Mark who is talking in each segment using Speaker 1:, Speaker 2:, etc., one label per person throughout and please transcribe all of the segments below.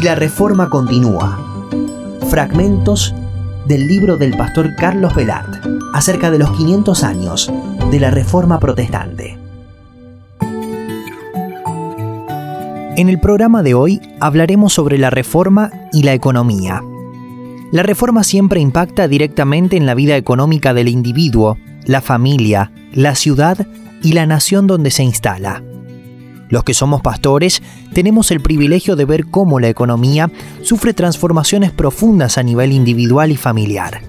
Speaker 1: y la reforma continúa. Fragmentos del libro del pastor Carlos Velart acerca de los 500 años de la reforma protestante. En el programa de hoy hablaremos sobre la reforma y la economía. La reforma siempre impacta directamente en la vida económica del individuo, la familia, la ciudad y la nación donde se instala. Los que somos pastores tenemos el privilegio de ver cómo la economía sufre transformaciones profundas a nivel individual y familiar.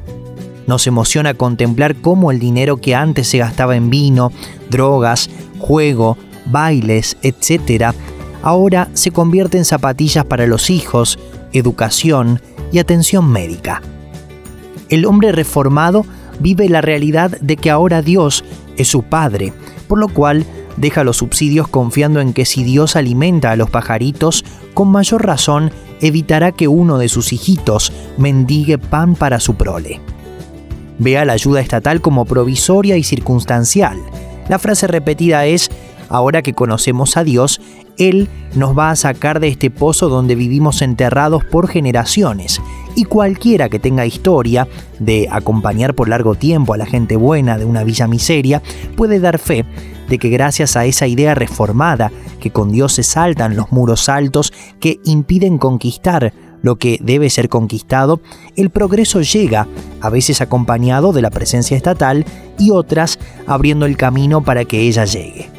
Speaker 1: Nos emociona contemplar cómo el dinero que antes se gastaba en vino, drogas, juego, bailes, etc., ahora se convierte en zapatillas para los hijos, educación y atención médica. El hombre reformado vive la realidad de que ahora Dios es su Padre, por lo cual deja los subsidios confiando en que si Dios alimenta a los pajaritos, con mayor razón evitará que uno de sus hijitos mendigue pan para su prole. Vea la ayuda estatal como provisoria y circunstancial. La frase repetida es, ahora que conocemos a Dios, Él nos va a sacar de este pozo donde vivimos enterrados por generaciones, y cualquiera que tenga historia de acompañar por largo tiempo a la gente buena de una villa miseria puede dar fe de que gracias a esa idea reformada, que con Dios se saltan los muros altos que impiden conquistar lo que debe ser conquistado, el progreso llega, a veces acompañado de la presencia estatal y otras abriendo el camino para que ella llegue.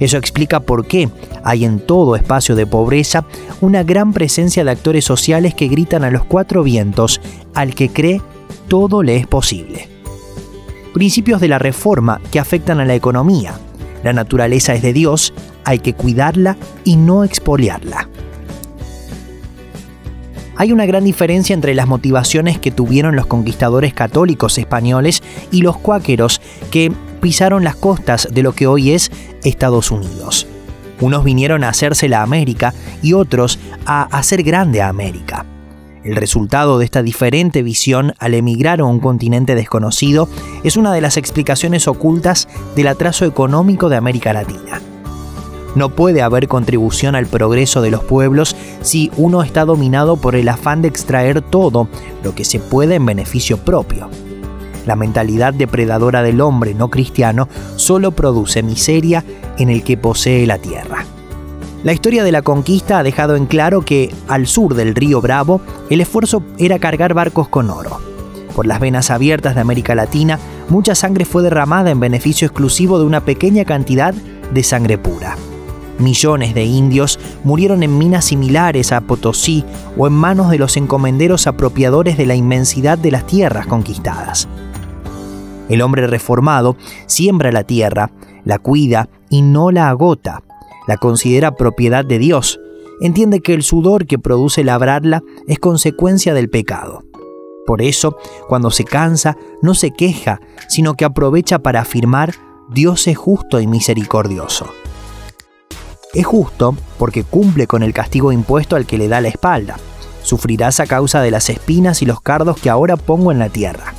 Speaker 1: Eso explica por qué hay en todo espacio de pobreza una gran presencia de actores sociales que gritan a los cuatro vientos, al que cree todo le es posible. Principios de la reforma que afectan a la economía, la naturaleza es de Dios, hay que cuidarla y no expoliarla. Hay una gran diferencia entre las motivaciones que tuvieron los conquistadores católicos españoles y los cuáqueros que pisaron las costas de lo que hoy es Estados Unidos. Unos vinieron a hacerse la América y otros a hacer grande a América. El resultado de esta diferente visión al emigrar a un continente desconocido es una de las explicaciones ocultas del atraso económico de América Latina. No puede haber contribución al progreso de los pueblos si uno está dominado por el afán de extraer todo lo que se puede en beneficio propio. La mentalidad depredadora del hombre no cristiano solo produce miseria en el que posee la tierra. La historia de la conquista ha dejado en claro que, al sur del río Bravo, el esfuerzo era cargar barcos con oro. Por las venas abiertas de América Latina, mucha sangre fue derramada en beneficio exclusivo de una pequeña cantidad de sangre pura. Millones de indios murieron en minas similares a Potosí o en manos de los encomenderos apropiadores de la inmensidad de las tierras conquistadas. El hombre reformado siembra la tierra, la cuida y no la agota, la considera propiedad de Dios, entiende que el sudor que produce labrarla es consecuencia del pecado. Por eso, cuando se cansa, no se queja, sino que aprovecha para afirmar, Dios es justo y misericordioso. Es justo porque cumple con el castigo impuesto al que le da la espalda. Sufrirás a causa de las espinas y los cardos que ahora pongo en la tierra.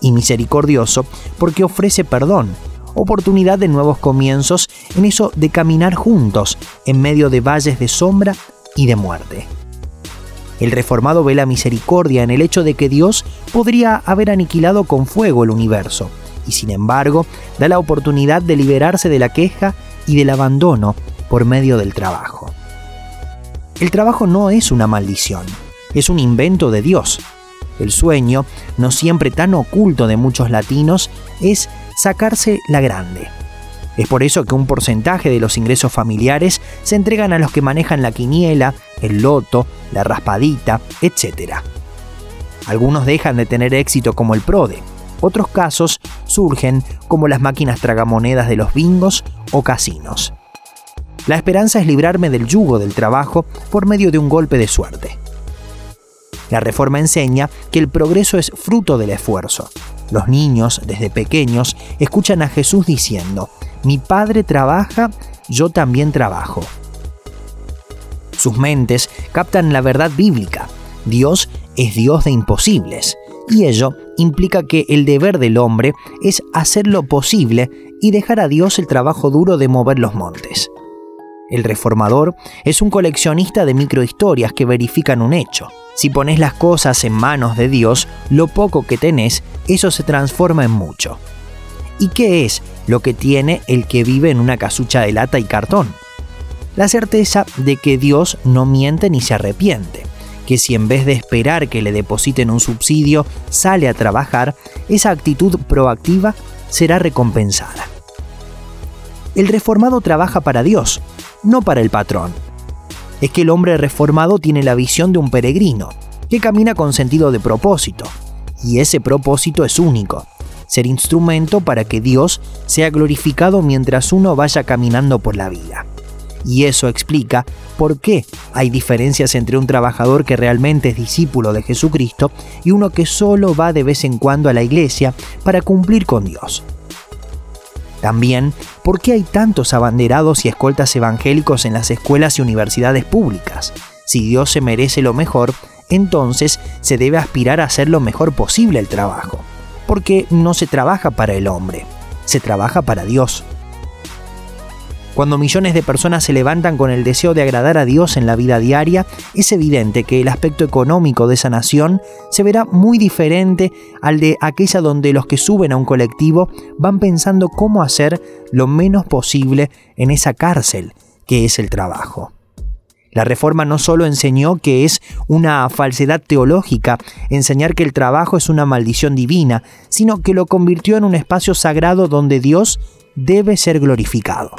Speaker 1: Y misericordioso porque ofrece perdón, oportunidad de nuevos comienzos en eso de caminar juntos en medio de valles de sombra y de muerte. El reformado ve la misericordia en el hecho de que Dios podría haber aniquilado con fuego el universo, y sin embargo da la oportunidad de liberarse de la queja y del abandono por medio del trabajo. El trabajo no es una maldición, es un invento de Dios. El sueño, no siempre tan oculto de muchos latinos, es sacarse la grande. Es por eso que un porcentaje de los ingresos familiares se entregan a los que manejan la quiniela, el loto, la raspadita, etc. Algunos dejan de tener éxito como el PRODE. Otros casos surgen como las máquinas tragamonedas de los bingos o casinos. La esperanza es librarme del yugo del trabajo por medio de un golpe de suerte. La reforma enseña que el progreso es fruto del esfuerzo, los niños, desde pequeños, escuchan a Jesús diciendo, mi Padre trabaja, yo también trabajo. Sus mentes captan la verdad bíblica. Dios es Dios de imposibles, y ello implica que el deber del hombre es hacer lo posible y dejar a Dios el trabajo duro de mover los montes. El reformador es un coleccionista de microhistorias que verifican un hecho. Si pones las cosas en manos de Dios, lo poco que tenés, eso se transforma en mucho. ¿Y qué es lo que tiene el que vive en una casucha de lata y cartón? La certeza de que Dios no miente ni se arrepiente, que si en vez de esperar que le depositen un subsidio sale a trabajar, esa actitud proactiva será recompensada. El reformado trabaja para Dios, no para el patrón. Es que el hombre reformado tiene la visión de un peregrino, que camina con sentido de propósito, y ese propósito es único, ser instrumento para que Dios sea glorificado mientras uno vaya caminando por la vida. Y eso explica por qué hay diferencias entre un trabajador que realmente es discípulo de Jesucristo y uno que solo va de vez en cuando a la iglesia para cumplir con Dios. También, ¿por qué hay tantos abanderados y escoltas evangélicos en las escuelas y universidades públicas? Si Dios se merece lo mejor, entonces se debe aspirar a hacer lo mejor posible el trabajo. Porque no se trabaja para el hombre, se trabaja para Dios. Cuando millones de personas se levantan con el deseo de agradar a Dios en la vida diaria, es evidente que el aspecto económico de esa nación se verá muy diferente al de aquella donde los que suben a un colectivo van pensando cómo hacer lo menos posible en esa cárcel que es el trabajo. La reforma no solo enseñó que es una falsedad teológica, enseñar que el trabajo es una maldición divina, sino que lo convirtió en un espacio sagrado donde Dios debe ser glorificado.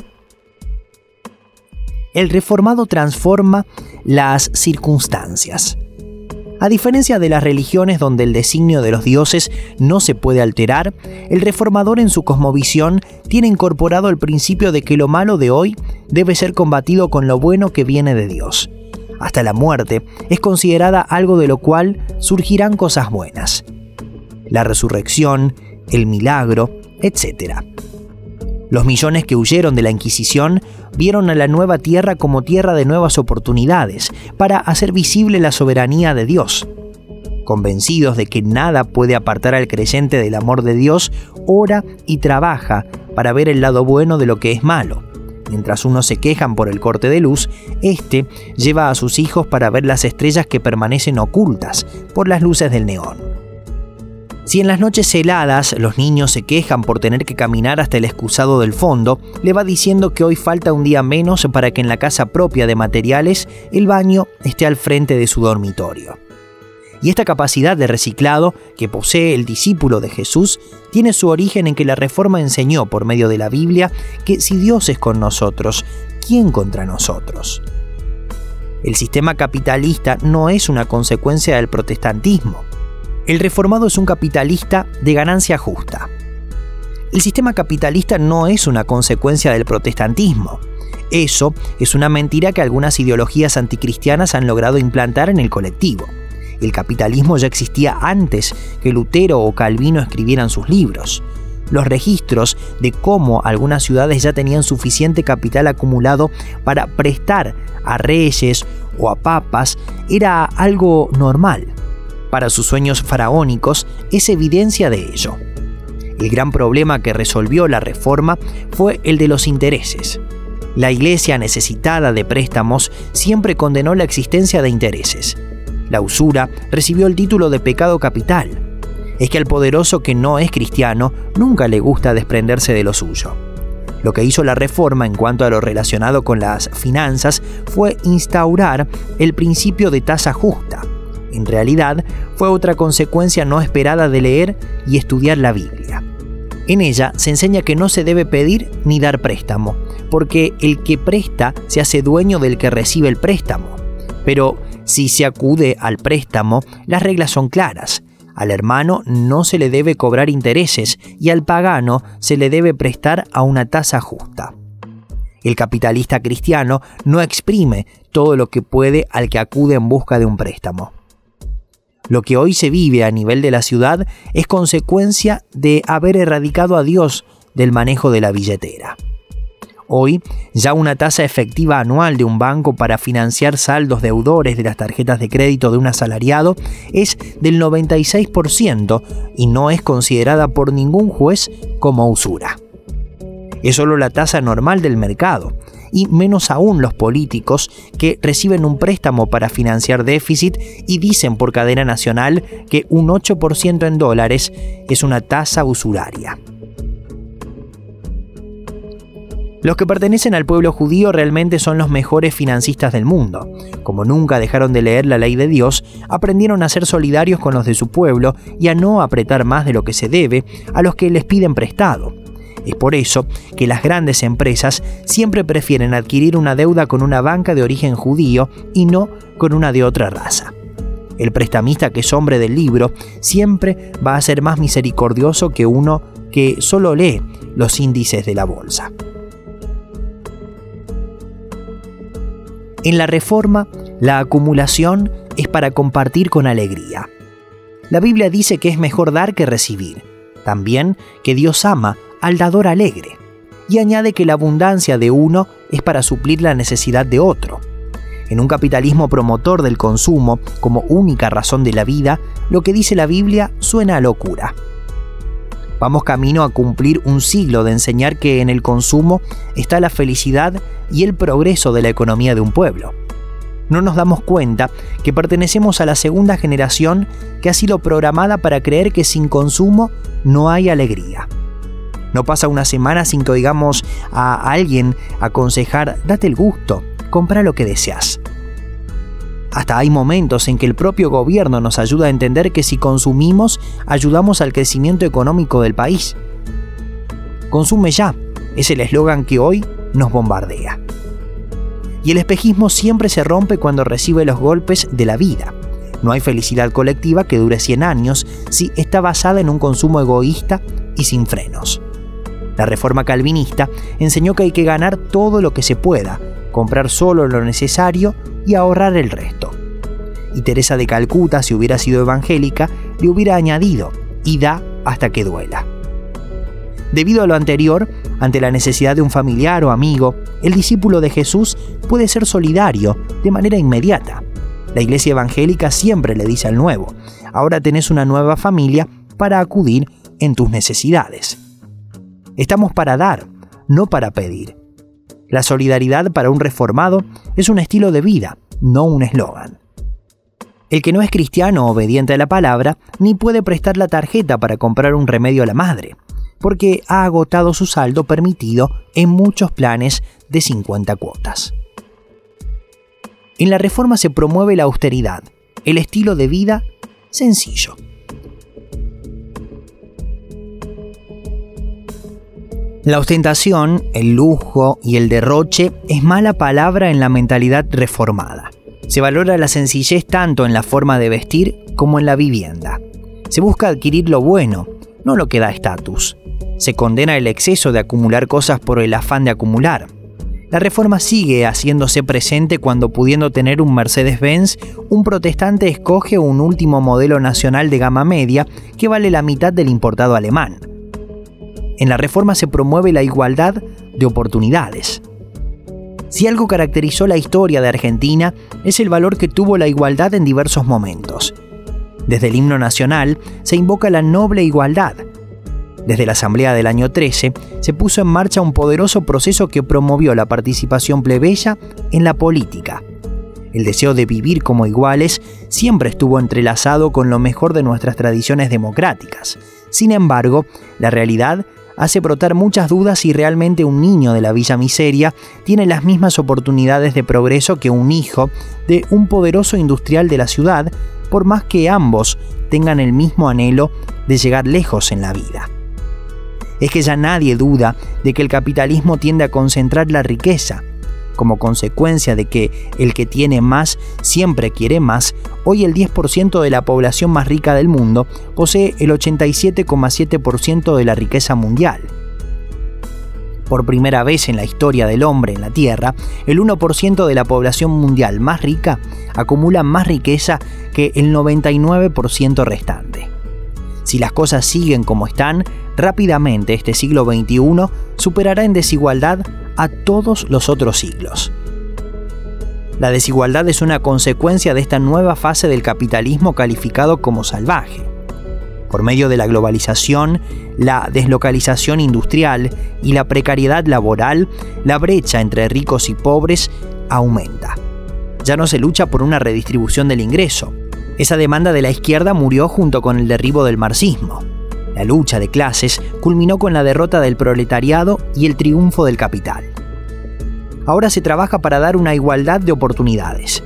Speaker 1: El reformado transforma las circunstancias. A diferencia de las religiones donde el designio de los dioses no se puede alterar, el reformador en su cosmovisión tiene incorporado el principio de que lo malo de hoy debe ser combatido con lo bueno que viene de Dios. Hasta la muerte es considerada algo de lo cual surgirán cosas buenas. La resurrección, el milagro, etc. Los millones que huyeron de la Inquisición vieron a la nueva tierra como tierra de nuevas oportunidades para hacer visible la soberanía de Dios. Convencidos de que nada puede apartar al creyente del amor de Dios, ora y trabaja para ver el lado bueno de lo que es malo. Mientras unos se quejan por el corte de luz, este lleva a sus hijos para ver las estrellas que permanecen ocultas por las luces del neón. Si en las noches heladas los niños se quejan por tener que caminar hasta el excusado del fondo, le va diciendo que hoy falta un día menos para que en la casa propia de materiales el baño esté al frente de su dormitorio. Y esta capacidad de reciclado que posee el discípulo de Jesús tiene su origen en que la Reforma enseñó por medio de la Biblia que si Dios es con nosotros, ¿quién contra nosotros? El sistema capitalista no es una consecuencia del protestantismo el reformado es un capitalista de ganancia justa. El sistema capitalista no es una consecuencia del protestantismo. Eso es una mentira que algunas ideologías anticristianas han logrado implantar en el colectivo. El capitalismo ya existía antes que Lutero o Calvino escribieran sus libros. Los registros de cómo algunas ciudades ya tenían suficiente capital acumulado para prestar a reyes o a papas era algo normal para sus sueños faraónicos es evidencia de ello. El gran problema que resolvió la reforma fue el de los intereses. La iglesia necesitada de préstamos siempre condenó la existencia de intereses. La usura recibió el título de pecado capital. Es que al poderoso que no es cristiano nunca le gusta desprenderse de lo suyo. Lo que hizo la reforma en cuanto a lo relacionado con las finanzas fue instaurar el principio de tasa justa, en realidad, fue otra consecuencia no esperada de leer y estudiar la Biblia. En ella se enseña que no se debe pedir ni dar préstamo, porque el que presta se hace dueño del que recibe el préstamo. Pero si se acude al préstamo, las reglas son claras. Al hermano no se le debe cobrar intereses y al pagano se le debe prestar a una tasa justa. El capitalista cristiano no exprime todo lo que puede al que acude en busca de un préstamo. Lo que hoy se vive a nivel de la ciudad es consecuencia de haber erradicado a Dios del manejo de la billetera. Hoy, ya una tasa efectiva anual de un banco para financiar saldos deudores de las tarjetas de crédito de un asalariado es del 96% y no es considerada por ningún juez como usura. Es solo la tasa normal del mercado, y menos aún los políticos que reciben un préstamo para financiar déficit y dicen por cadena nacional que un 8% en dólares es una tasa usuraria. Los que pertenecen al pueblo judío realmente son los mejores financistas del mundo. Como nunca dejaron de leer la ley de Dios, aprendieron a ser solidarios con los de su pueblo y a no apretar más de lo que se debe a los que les piden prestado. Es por eso que las grandes empresas siempre prefieren adquirir una deuda con una banca de origen judío y no con una de otra raza. El prestamista que es hombre del libro siempre va a ser más misericordioso que uno que solo lee los índices de la bolsa. En la reforma, la acumulación es para compartir con alegría. La Biblia dice que es mejor dar que recibir. También que Dios ama al dador alegre. Y añade que la abundancia de uno es para suplir la necesidad de otro. En un capitalismo promotor del consumo como única razón de la vida, lo que dice la Biblia suena a locura. Vamos camino a cumplir un siglo de enseñar que en el consumo está la felicidad y el progreso de la economía de un pueblo. No nos damos cuenta que pertenecemos a la segunda generación que ha sido programada para creer que sin consumo no hay alegría. No pasa una semana sin que oigamos a alguien aconsejar, date el gusto, compra lo que deseas. Hasta hay momentos en que el propio gobierno nos ayuda a entender que si consumimos, ayudamos al crecimiento económico del país. Consume ya, es el eslogan que hoy nos bombardea. Y el espejismo siempre se rompe cuando recibe los golpes de la vida. No hay felicidad colectiva que dure 100 años si está basada en un consumo egoísta y sin frenos. La reforma calvinista enseñó que hay que ganar todo lo que se pueda, comprar solo lo necesario y ahorrar el resto. Y Teresa de Calcuta, si hubiera sido evangélica, le hubiera añadido, y da hasta que duela. Debido a lo anterior, ante la necesidad de un familiar o amigo, el discípulo de Jesús puede ser solidario de manera inmediata. La iglesia evangélica siempre le dice al nuevo, ahora tenés una nueva familia para acudir en tus necesidades. Estamos para dar, no para pedir. La solidaridad para un reformado es un estilo de vida, no un eslogan. El que no es cristiano obediente a la palabra ni puede prestar la tarjeta para comprar un remedio a la madre, porque ha agotado su saldo permitido en muchos planes de 50 cuotas. En la reforma se promueve la austeridad, el estilo de vida sencillo. La ostentación, el lujo y el derroche es mala palabra en la mentalidad reformada. Se valora la sencillez tanto en la forma de vestir como en la vivienda. Se busca adquirir lo bueno, no lo que da estatus. Se condena el exceso de acumular cosas por el afán de acumular. La reforma sigue haciéndose presente cuando pudiendo tener un Mercedes-Benz, un protestante escoge un último modelo nacional de gama media que vale la mitad del importado alemán en la reforma se promueve la igualdad de oportunidades. Si algo caracterizó la historia de Argentina es el valor que tuvo la igualdad en diversos momentos. Desde el himno nacional se invoca la noble igualdad. Desde la Asamblea del año 13 se puso en marcha un poderoso proceso que promovió la participación plebeya en la política. El deseo de vivir como iguales siempre estuvo entrelazado con lo mejor de nuestras tradiciones democráticas. Sin embargo, la realidad hace brotar muchas dudas si realmente un niño de la Villa Miseria tiene las mismas oportunidades de progreso que un hijo de un poderoso industrial de la ciudad, por más que ambos tengan el mismo anhelo de llegar lejos en la vida. Es que ya nadie duda de que el capitalismo tiende a concentrar la riqueza, como consecuencia de que el que tiene más siempre quiere más, hoy el 10% de la población más rica del mundo posee el 87,7% de la riqueza mundial. Por primera vez en la historia del hombre en la Tierra, el 1% de la población mundial más rica acumula más riqueza que el 99% restante. Si las cosas siguen como están, rápidamente este siglo XXI superará en desigualdad a todos los otros siglos. La desigualdad es una consecuencia de esta nueva fase del capitalismo calificado como salvaje. Por medio de la globalización, la deslocalización industrial y la precariedad laboral, la brecha entre ricos y pobres aumenta. Ya no se lucha por una redistribución del ingreso. Esa demanda de la izquierda murió junto con el derribo del marxismo. La lucha de clases culminó con la derrota del proletariado y el triunfo del capital. Ahora se trabaja para dar una igualdad de oportunidades.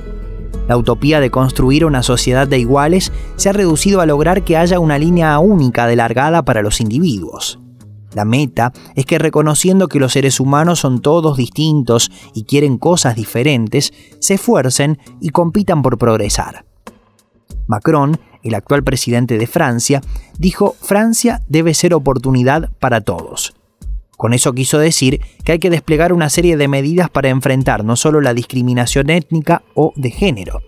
Speaker 1: La utopía de construir una sociedad de iguales se ha reducido a lograr que haya una línea única de largada para los individuos. La meta es que reconociendo que los seres humanos son todos distintos y quieren cosas diferentes, se esfuercen y compitan por progresar. Macron, el actual presidente de Francia, dijo Francia debe ser oportunidad para todos. Con eso quiso decir que hay que desplegar una serie de medidas para enfrentar no solo la discriminación étnica o de género.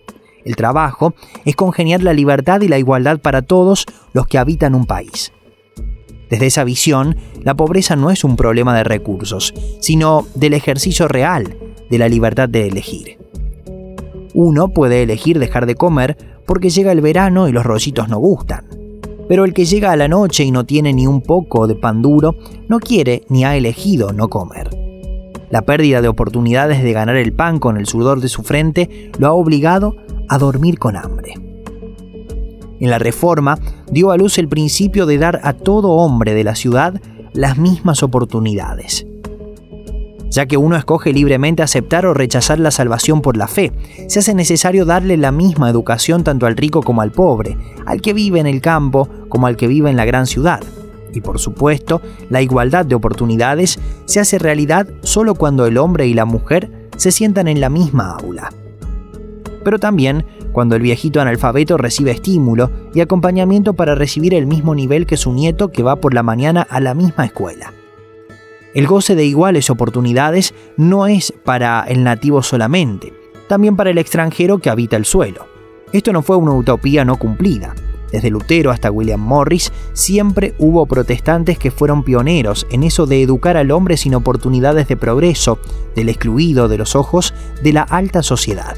Speaker 1: El trabajo es congeniar la libertad y la igualdad para todos los que habitan un país. Desde esa visión, la pobreza no es un problema de recursos, sino del ejercicio real de la libertad de elegir. Uno puede elegir dejar de comer porque llega el verano y los rollitos no gustan pero el que llega a la noche y no tiene ni un poco de pan duro, no quiere ni ha elegido no comer. La pérdida de oportunidades de ganar el pan con el sudor de su frente lo ha obligado a dormir con hambre. En la reforma dio a luz el principio de dar a todo hombre de la ciudad las mismas oportunidades ya que uno escoge libremente aceptar o rechazar la salvación por la fe. Se hace necesario darle la misma educación tanto al rico como al pobre, al que vive en el campo como al que vive en la gran ciudad. Y por supuesto, la igualdad de oportunidades se hace realidad solo cuando el hombre y la mujer se sientan en la misma aula. Pero también cuando el viejito analfabeto recibe estímulo y acompañamiento para recibir el mismo nivel que su nieto que va por la mañana a la misma escuela. El goce de iguales oportunidades no es para el nativo solamente, también para el extranjero que habita el suelo. Esto no fue una utopía no cumplida. Desde Lutero hasta William Morris siempre hubo protestantes que fueron pioneros en eso de educar al hombre sin oportunidades de progreso, del excluido de los ojos de la alta sociedad.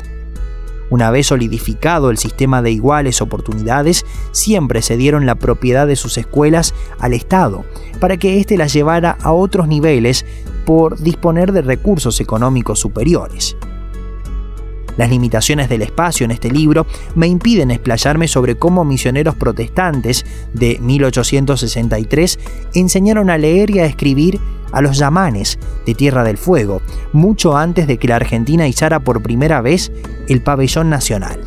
Speaker 1: Una vez solidificado el sistema de iguales oportunidades, siempre se dieron la propiedad de sus escuelas al Estado, para que éste las llevara a otros niveles por disponer de recursos económicos superiores. Las limitaciones del espacio en este libro me impiden explayarme sobre cómo misioneros protestantes de 1863 enseñaron a leer y a escribir a los yamanes de Tierra del Fuego, mucho antes de que la Argentina izara por primera vez el pabellón nacional.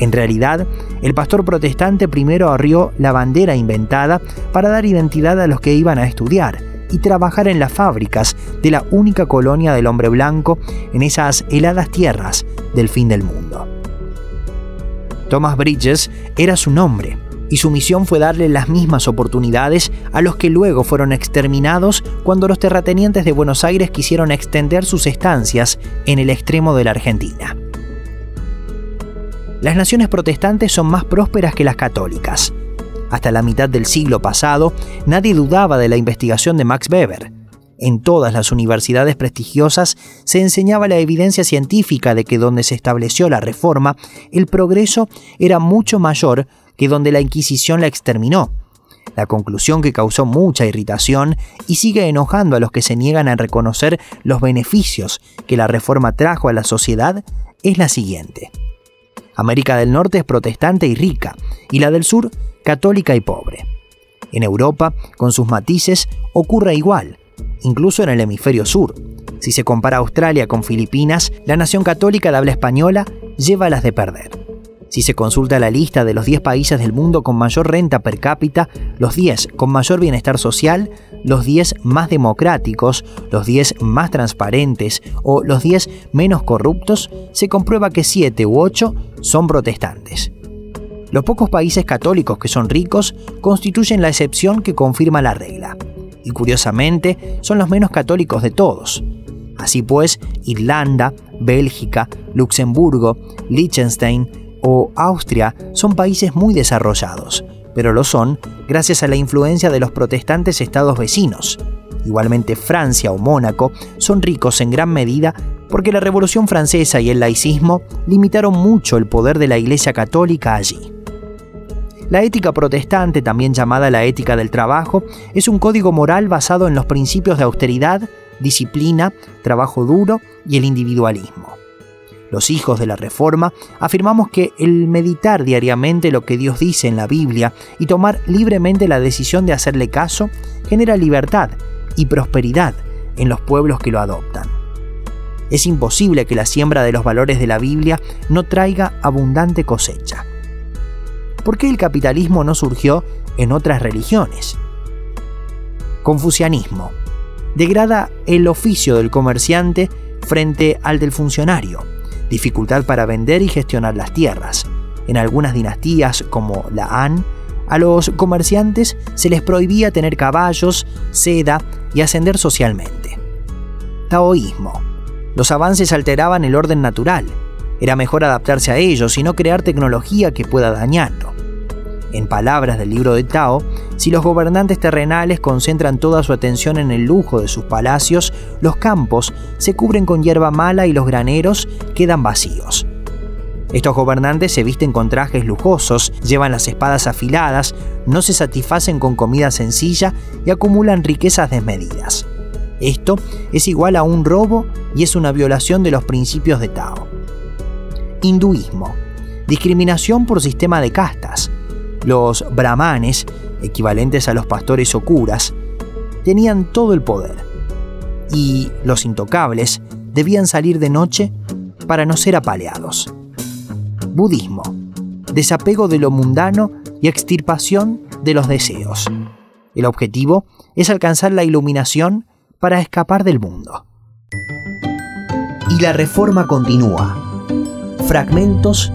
Speaker 1: En realidad, el pastor protestante primero arrió la bandera inventada para dar identidad a los que iban a estudiar y trabajar en las fábricas de la única colonia del hombre blanco en esas heladas tierras del fin del mundo. Thomas Bridges era su nombre, y su misión fue darle las mismas oportunidades a los que luego fueron exterminados cuando los terratenientes de Buenos Aires quisieron extender sus estancias en el extremo de la Argentina. Las naciones protestantes son más prósperas que las católicas. Hasta la mitad del siglo pasado, nadie dudaba de la investigación de Max Weber. En todas las universidades prestigiosas se enseñaba la evidencia científica de que donde se estableció la reforma, el progreso era mucho mayor que donde la Inquisición la exterminó. La conclusión que causó mucha irritación y sigue enojando a los que se niegan a reconocer los beneficios que la reforma trajo a la sociedad es la siguiente. América del Norte es protestante y rica, y la del Sur católica y pobre. En Europa, con sus matices, ocurre igual, incluso en el hemisferio sur. Si se compara Australia con Filipinas, la nación católica de habla española lleva las de perder. Si se consulta la lista de los 10 países del mundo con mayor renta per cápita, los 10 con mayor bienestar social, los 10 más democráticos, los 10 más transparentes o los 10 menos corruptos, se comprueba que 7 u 8 son protestantes. Los pocos países católicos que son ricos constituyen la excepción que confirma la regla. Y curiosamente, son los menos católicos de todos. Así pues, Irlanda, Bélgica, Luxemburgo, Liechtenstein, o Austria son países muy desarrollados, pero lo son gracias a la influencia de los protestantes estados vecinos. Igualmente Francia o Mónaco son ricos en gran medida porque la Revolución Francesa y el laicismo limitaron mucho el poder de la Iglesia Católica allí. La ética protestante, también llamada la ética del trabajo, es un código moral basado en los principios de austeridad, disciplina, trabajo duro y el individualismo. Los hijos de la Reforma afirmamos que el meditar diariamente lo que Dios dice en la Biblia y tomar libremente la decisión de hacerle caso genera libertad y prosperidad en los pueblos que lo adoptan. Es imposible que la siembra de los valores de la Biblia no traiga abundante cosecha. ¿Por qué el capitalismo no surgió en otras religiones? Confucianismo. Degrada el oficio del comerciante frente al del funcionario. Dificultad para vender y gestionar las tierras. En algunas dinastías, como la Han, a los comerciantes se les prohibía tener caballos, seda y ascender socialmente. Taoísmo. Los avances alteraban el orden natural. Era mejor adaptarse a ellos y no crear tecnología que pueda dañarlo. En palabras del libro de Tao, si los gobernantes terrenales concentran toda su atención en el lujo de sus palacios, los campos se cubren con hierba mala y los graneros quedan vacíos. Estos gobernantes se visten con trajes lujosos, llevan las espadas afiladas, no se satisfacen con comida sencilla y acumulan riquezas desmedidas. Esto es igual a un robo y es una violación de los principios de Tao. Hinduismo. Discriminación por sistema de castas. Los brahmanes, equivalentes a los pastores o curas, tenían todo el poder. Y los intocables debían salir de noche para no ser apaleados. Budismo. Desapego de lo mundano y extirpación de los deseos. El objetivo es alcanzar la iluminación para escapar del mundo. Y la reforma continúa. Fragmentos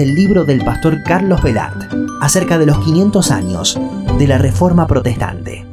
Speaker 1: del libro del pastor Carlos Velart acerca de los 500 años de la reforma protestante.